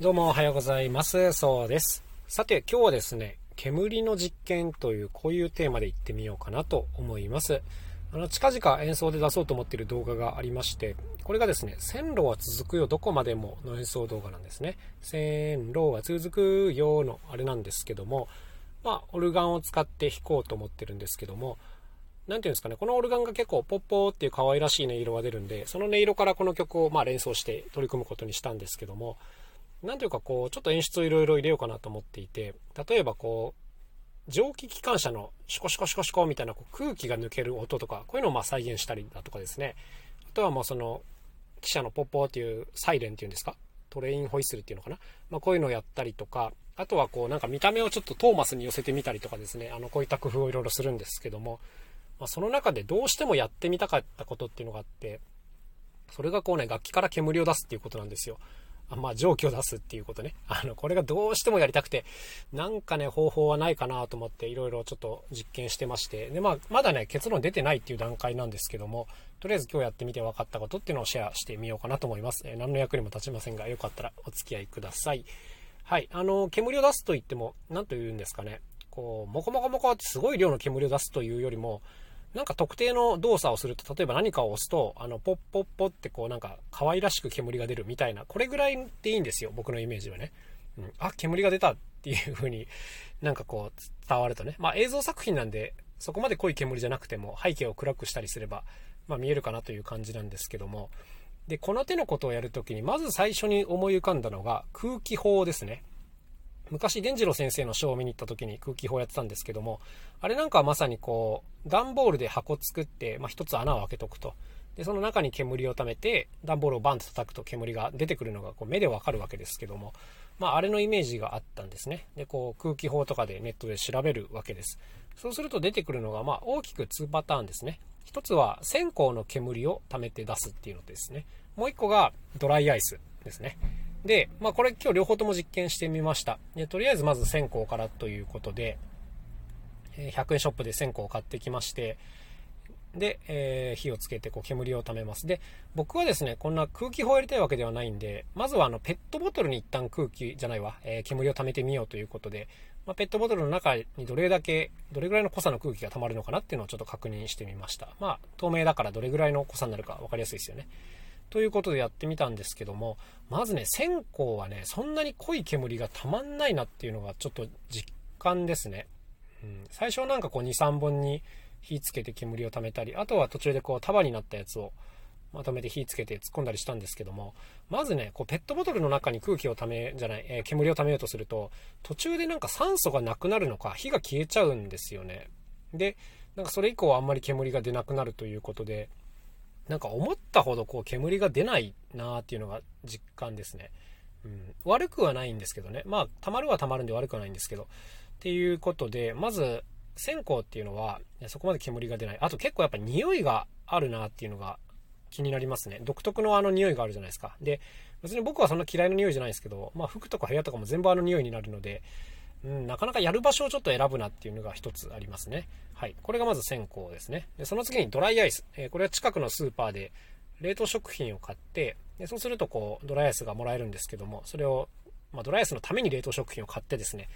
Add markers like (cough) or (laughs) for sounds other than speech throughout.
どうもおはようございます。そうです。さて今日はですね、煙の実験というこういうテーマでいってみようかなと思います。あの近々演奏で出そうと思っている動画がありまして、これがですね、線路は続くよどこまでもの演奏動画なんですね。線路は続くよのあれなんですけども、まあ、オルガンを使って弾こうと思ってるんですけども、何ていうんですかね、このオルガンが結構ポッポーっていう可愛らしい音色が出るんで、その音色からこの曲をまあ連想して取り組むことにしたんですけども、何ていうかこう、ちょっと演出をいろいろ入れようかなと思っていて、例えばこう、蒸気機関車のシコシコシコシコみたいなこう空気が抜ける音とか、こういうのをま再現したりだとかですね。あとはもうその、汽車のポッポーっていうサイレンっていうんですか？トレインホイッスルっていうのかな、まあ、こういうのをやったりとか、あとはこうなんか見た目をちょっとトーマスに寄せてみたりとかですね、あのこういった工夫をいろいろするんですけども、まあ、その中でどうしてもやってみたかったことっていうのがあって、それがこうね、楽器から煙を出すっていうことなんですよ。まあ、蒸気を出すっていうことね。(laughs) あの、これがどうしてもやりたくて、なんかね、方法はないかなと思って、いろいろちょっと実験してまして、で、まあ、まだね、結論出てないっていう段階なんですけども、とりあえず今日やってみて分かったことっていうのをシェアしてみようかなと思います。えー、何の役にも立ちませんが、よかったらお付き合いください。はい。あの、煙を出すと言っても、何と言うんですかね。こう、モコモコモコってすごい量の煙を出すというよりも、なんか特定の動作をすると、例えば何かを押すと、あの、ポッポッポってこうなんか可愛らしく煙が出るみたいな、これぐらいでいいんですよ、僕のイメージはね。うん、あ、煙が出たっていう風になんかこう伝わるとね。まあ映像作品なんで、そこまで濃い煙じゃなくても背景を暗くしたりすれば、まあ見えるかなという感じなんですけども。で、この手のことをやるときに、まず最初に思い浮かんだのが空気砲ですね。昔、伝次郎先生のショーを見に行った時に空気砲やってたんですけども、あれなんかはまさにこう、段ボールで箱作って、まあ、一つ穴を開けとくと。で、その中に煙を溜めて、段ボールをバンと叩くと煙が出てくるのがこう目でわかるわけですけども、まあ、あれのイメージがあったんですね。で、こう、空気砲とかでネットで調べるわけです。そうすると出てくるのが、まあ、大きく2パターンですね。一つは、線香の煙を溜めて出すっていうのですね。もう一個が、ドライアイスですね。で、まあこれ今日両方とも実験してみました。でとりあえずまず線香からということで、100円ショップで線香を買ってきまして、で、えー、火をつけてこう煙を溜めます。で、僕はですね、こんな空気砲やりたいわけではないんで、まずはあのペットボトルに一旦空気じゃないわ、えー、煙を溜めてみようということで、まあ、ペットボトルの中にどれだけ、どれぐらいの濃さの空気が溜まるのかなっていうのをちょっと確認してみました。まあ、透明だからどれぐらいの濃さになるか分かりやすいですよね。ということでやってみたんですけども、まずね、線香はね、そんなに濃い煙がたまんないなっていうのがちょっと実感ですね。うん、最初はなんかこう2、3本に火つけて煙を溜めたり、あとは途中でこう束になったやつをまとめて火つけて突っ込んだりしたんですけども、まずね、こうペットボトルの中に空気をため、じゃない、えー、煙を溜めようとすると、途中でなんか酸素がなくなるのか、火が消えちゃうんですよね。で、なんかそれ以降あんまり煙が出なくなるということで、なんか思ったほどこう煙が出ないなっていうのが実感ですね。うん、悪くはないんですけどね。まあ、たまるはたまるんで悪くはないんですけど。っていうことで、まず、線香っていうのは、そこまで煙が出ない。あと結構やっぱ匂いがあるなっていうのが気になりますね。独特のあの匂いがあるじゃないですか。で、別に僕はそんな嫌いな匂いじゃないですけど、まあ服とか部屋とかも全部あの匂いになるので、うん、なかなかやる場所をちょっと選ぶなっていうのが一つありますね。はい。これがまず線香ですね。で、その次にドライアイス。えー、これは近くのスーパーで冷凍食品を買って、でそうするとこう、ドライアイスがもらえるんですけども、それを、まあ、ドライアイスのために冷凍食品を買ってですね、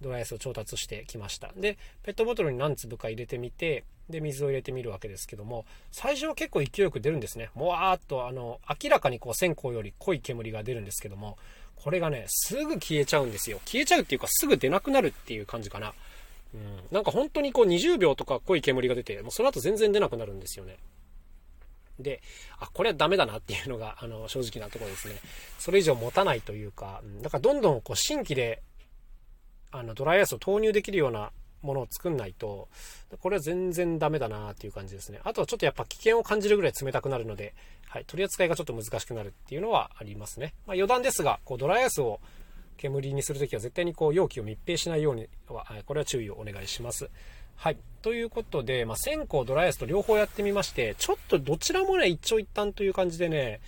ドライアイスを調達してきました。で、ペットボトルに何粒か入れてみて、で、水を入れてみるわけですけども、最初は結構勢いよく出るんですね。もわーっと、あの、明らかにこう線香より濃い煙が出るんですけども、これがね、すぐ消えちゃうんですよ。消えちゃうっていうか、すぐ出なくなるっていう感じかな。うん。なんか本当にこう20秒とか濃い煙が出て、もうその後全然出なくなるんですよね。で、あ、これはダメだなっていうのが、あの、正直なところですね。それ以上持たないというか、うん、だからどんどんこう新規で、あの、ドライアイスを投入できるようなものを作んないと、これは全然ダメだなっていう感じですね。あとはちょっとやっぱ危険を感じるぐらい冷たくなるので、はい、取り扱いがちょっと難しくなるっていうのはありますね。まあ、余談ですが、こうドライアイスを煙にするときは絶対にこう容器を密閉しないようには、これは注意をお願いします。はい。ということで、まあ、線香、ドライアイスと両方やってみまして、ちょっとどちらもね、一長一短という感じでね、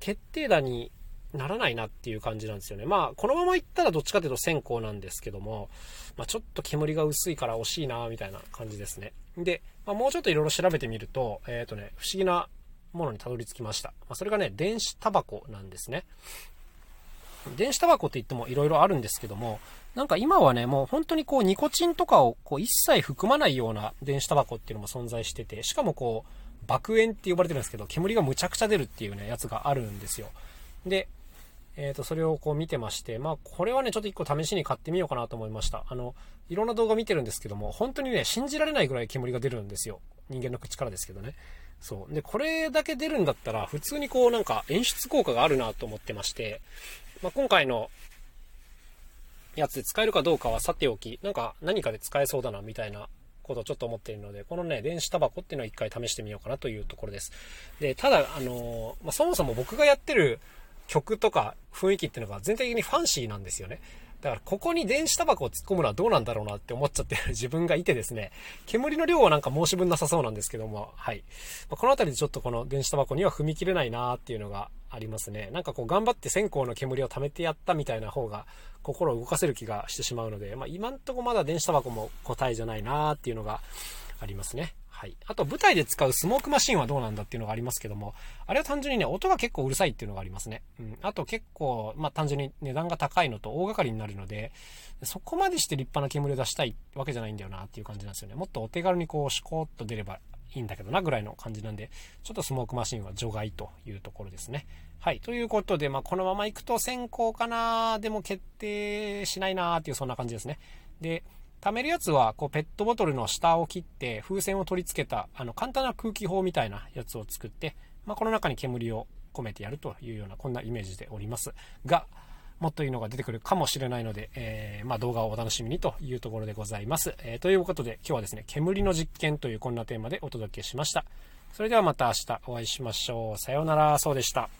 決定打にならないなっていう感じなんですよね。まあ、このままいったらどっちかというと線香なんですけども、まあ、ちょっと煙が薄いから惜しいなみたいな感じですね。で、まあ、もうちょっといろいろ調べてみると、えっ、ー、とね、不思議なものにたどり着きました。まあ、それがね、電子タバコなんですね。電子タバコって言っても色々あるんですけども、なんか今はね、もう本当にこうニコチンとかをこう一切含まないような電子タバコっていうのも存在してて、しかもこう、爆煙って呼ばれてるんですけど、煙がむちゃくちゃ出るっていうね、やつがあるんですよ。で、えっ、ー、と、それをこう見てまして、まあ、これはね、ちょっと一個試しに買ってみようかなと思いました。あの、いろんな動画見てるんですけども、本当にね、信じられないぐらい煙が出るんですよ。人間の口からですけどね。そう。で、これだけ出るんだったら、普通にこうなんか演出効果があるなと思ってまして、まあ、今回のやつで使えるかどうかはさておき、なんか何かで使えそうだなみたいなことをちょっと思っているので、このね、電子タバコっていうのを一回試してみようかなというところです。で、ただ、あのまあ、そもそも僕がやってる曲とか雰囲気っていうのが全体的にファンシーなんですよね。だからここに電子タバコを突っ込むのはどうなんだろうなって思っちゃってる (laughs) 自分がいてですね、煙の量はなんか申し分なさそうなんですけども、はい。まこの辺りでちょっとこの電子タバコには踏み切れないなーっていうのがありますね。なんかこう頑張って線香の煙を溜めてやったみたいな方が心を動かせる気がしてしまうので、まあ今んとこまだ電子タバコも答えじゃないなーっていうのがありますね。はい。あと、舞台で使うスモークマシンはどうなんだっていうのがありますけども、あれは単純にね、音が結構うるさいっていうのがありますね。うん。あと結構、まあ単純に値段が高いのと大掛かりになるので、そこまでして立派な煙を出したいわけじゃないんだよなっていう感じなんですよね。もっとお手軽にこう、シコーっと出ればいいんだけどなぐらいの感じなんで、ちょっとスモークマシンは除外というところですね。はい。ということで、まあこのまま行くと先行かなでも決定しないなっていうそんな感じですね。で、貯めるやつは、こう、ペットボトルの下を切って、風船を取り付けた、あの、簡単な空気砲みたいなやつを作って、まあ、この中に煙を込めてやるというような、こんなイメージでおりますが、もっといいのが出てくるかもしれないので、えー、まあ、動画をお楽しみにというところでございます。えー、ということで、今日はですね、煙の実験というこんなテーマでお届けしました。それではまた明日お会いしましょう。さようなら、そうでした。